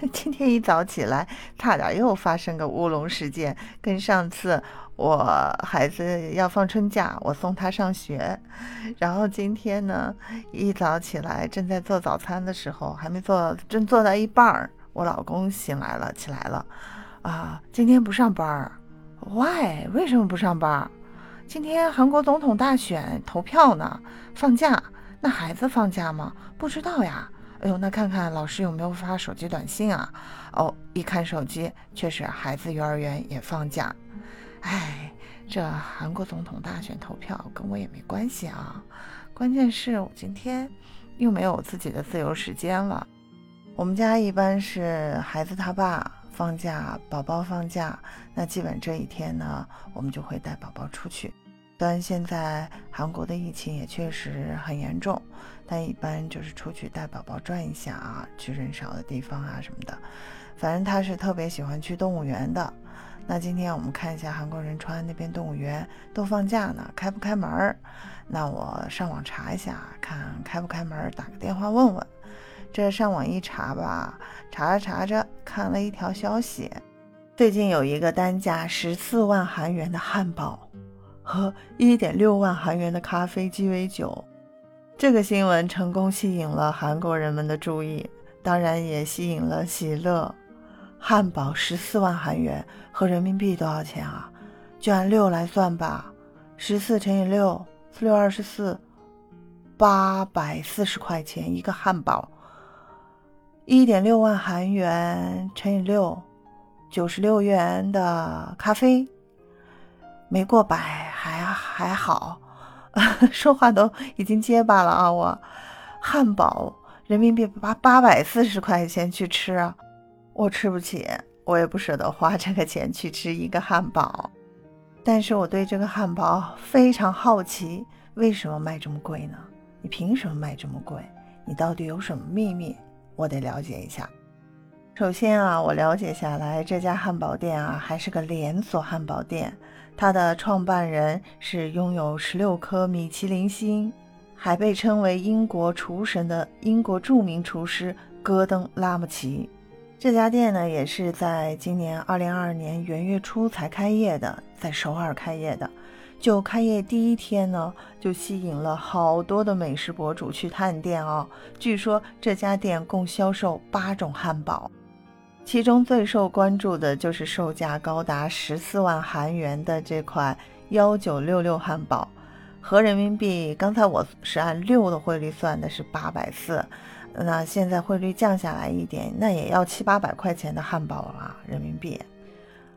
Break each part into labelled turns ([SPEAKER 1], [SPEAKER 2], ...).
[SPEAKER 1] 今天一早起来，差点又发生个乌龙事件，跟上次我孩子要放春假，我送他上学，然后今天呢，一早起来正在做早餐的时候，还没做，正做到一半儿，我老公醒来了，起来了，啊，今天不上班儿？Why？为什么不上班？今天韩国总统大选投票呢，放假，那孩子放假吗？不知道呀。哎呦，那看看老师有没有发手机短信啊？哦，一看手机，确实孩子幼儿园也放假。哎，这韩国总统大选投票跟我也没关系啊。关键是我今天又没有自己的自由时间了。我们家一般是孩子他爸放假，宝宝放假，那基本这一天呢，我们就会带宝宝出去。虽然现在韩国的疫情也确实很严重，但一般就是出去带宝宝转一下啊，去人少的地方啊什么的。反正他是特别喜欢去动物园的。那今天我们看一下韩国仁川那边动物园都放假呢，开不开门？那我上网查一下，看开不开门，打个电话问问。这上网一查吧，查着查着看了一条消息，最近有一个单价十四万韩元的汉堡。和一点六万韩元的咖啡鸡尾酒，这个新闻成功吸引了韩国人们的注意，当然也吸引了喜乐。汉堡十四万韩元和人民币多少钱啊？就按六来算吧，十四乘以六，四六二十四，八百四十块钱一个汉堡。一点六万韩元乘以六，九十六元的咖啡。没过百还还好，说话都已经结巴了啊！我汉堡人民币八八百四十块钱去吃啊，我吃不起，我也不舍得花这个钱去吃一个汉堡。但是我对这个汉堡非常好奇，为什么卖这么贵呢？你凭什么卖这么贵？你到底有什么秘密？我得了解一下。首先啊，我了解下来，这家汉堡店啊还是个连锁汉堡店。它的创办人是拥有十六颗米其林星，还被称为英国厨神的英国著名厨师戈登·拉姆齐。这家店呢，也是在今年二零二二年元月初才开业的，在首尔开业的。就开业第一天呢，就吸引了好多的美食博主去探店啊。据说这家店共销售八种汉堡。其中最受关注的就是售价高达十四万韩元的这款幺九六六汉堡，合人民币，刚才我是按六的汇率算的，是八百四。那现在汇率降下来一点，那也要七八百块钱的汉堡啊，人民币。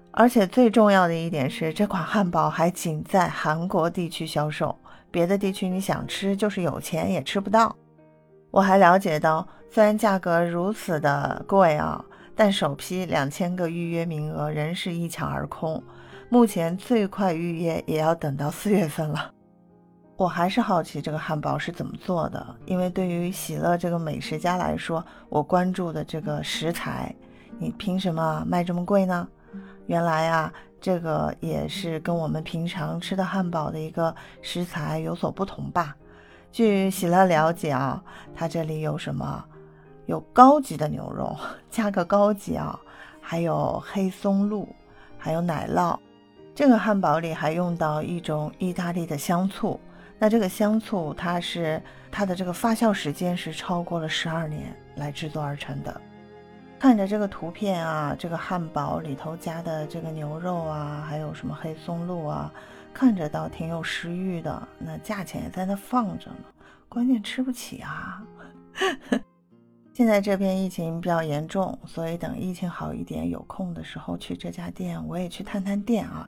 [SPEAKER 1] 而且最重要的一点是，这款汉堡还仅在韩国地区销售，别的地区你想吃，就是有钱也吃不到。我还了解到，虽然价格如此的贵啊。但首批两千个预约名额仍是一抢而空，目前最快预约也要等到四月份了。我还是好奇这个汉堡是怎么做的，因为对于喜乐这个美食家来说，我关注的这个食材，你凭什么卖这么贵呢？原来啊，这个也是跟我们平常吃的汉堡的一个食材有所不同吧。据喜乐了解啊，它这里有什么？有高级的牛肉，加个高级啊，还有黑松露，还有奶酪。这个汉堡里还用到一种意大利的香醋，那这个香醋它是它的这个发酵时间是超过了十二年来制作而成的。看着这个图片啊，这个汉堡里头加的这个牛肉啊，还有什么黑松露啊，看着倒挺有食欲的。那价钱也在那放着呢，关键吃不起啊。现在这边疫情比较严重，所以等疫情好一点，有空的时候去这家店，我也去探探店啊。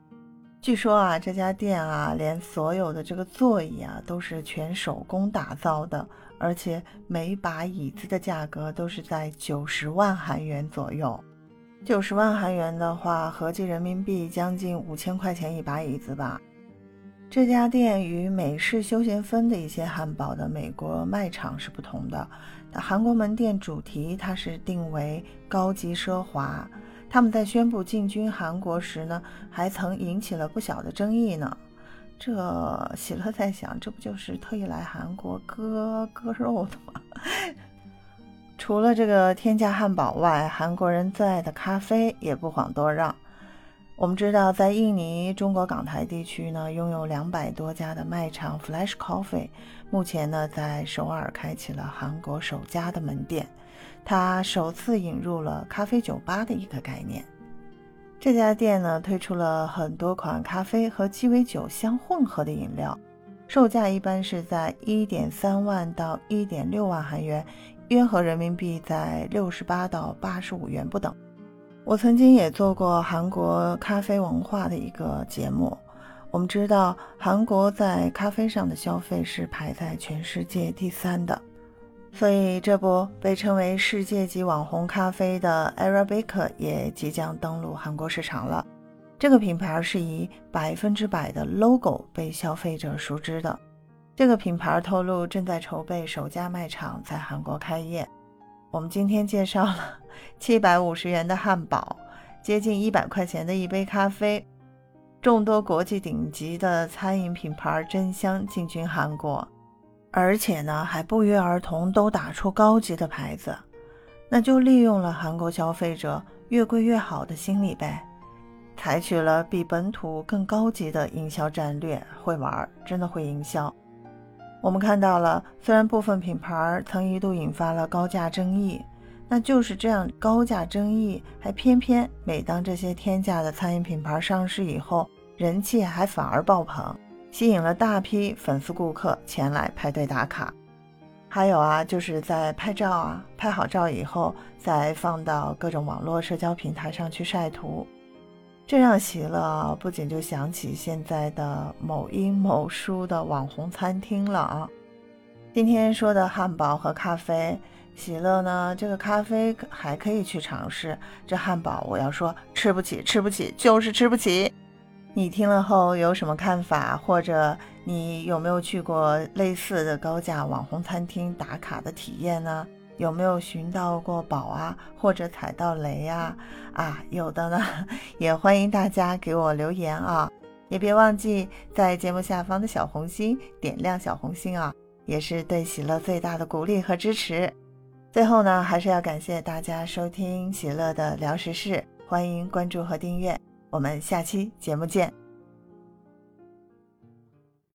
[SPEAKER 1] 据说啊，这家店啊，连所有的这个座椅啊都是全手工打造的，而且每把椅子的价格都是在九十万韩元左右。九十万韩元的话，合计人民币将近五千块钱一把椅子吧。这家店与美式休闲风的一些汉堡的美国卖场是不同的。韩国门店主题它是定为高级奢华，他们在宣布进军韩国时呢，还曾引起了不小的争议呢。这喜乐在想，这不就是特意来韩国割割肉的吗？除了这个天价汉堡外，韩国人最爱的咖啡也不遑多让。我们知道，在印尼、中国港台地区呢，拥有两百多家的卖场 Flash Coffee，目前呢，在首尔开启了韩国首家的门店。它首次引入了咖啡酒吧的一个概念。这家店呢，推出了很多款咖啡和鸡尾酒相混合的饮料，售价一般是在一点三万到一点六万韩元，约合人民币在六十八到八十五元不等。我曾经也做过韩国咖啡文化的一个节目。我们知道，韩国在咖啡上的消费是排在全世界第三的，所以这不被称为世界级网红咖啡的 Arabica 也即将登陆韩国市场了。这个品牌是以百分之百的 logo 被消费者熟知的。这个品牌透露正在筹备首家卖场在韩国开业。我们今天介绍了 七百五十元的汉堡，接近一百块钱的一杯咖啡，众多国际顶级的餐饮品牌争相进军韩国，而且呢还不约而同都打出高级的牌子，那就利用了韩国消费者越贵越好的心理呗，采取了比本土更高级的营销战略，会玩，真的会营销。我们看到了，虽然部分品牌曾一度引发了高价争议，那就是这样高价争议，还偏偏每当这些天价的餐饮品牌上市以后，人气还反而爆棚，吸引了大批粉丝顾客前来排队打卡。还有啊，就是在拍照啊，拍好照以后再放到各种网络社交平台上去晒图。这让喜乐不仅就想起现在的某音某书的网红餐厅了啊！今天说的汉堡和咖啡，喜乐呢，这个咖啡还可以去尝试，这汉堡我要说吃不起，吃不起，就是吃不起。你听了后有什么看法？或者你有没有去过类似的高价网红餐厅打卡的体验呢？有没有寻到过宝啊，或者踩到雷呀？啊，有的呢，也欢迎大家给我留言啊！也别忘记在节目下方的小红心点亮小红心啊，也是对喜乐最大的鼓励和支持。最后呢，还是要感谢大家收听喜乐的聊时事，欢迎关注和订阅，我们下期节目见。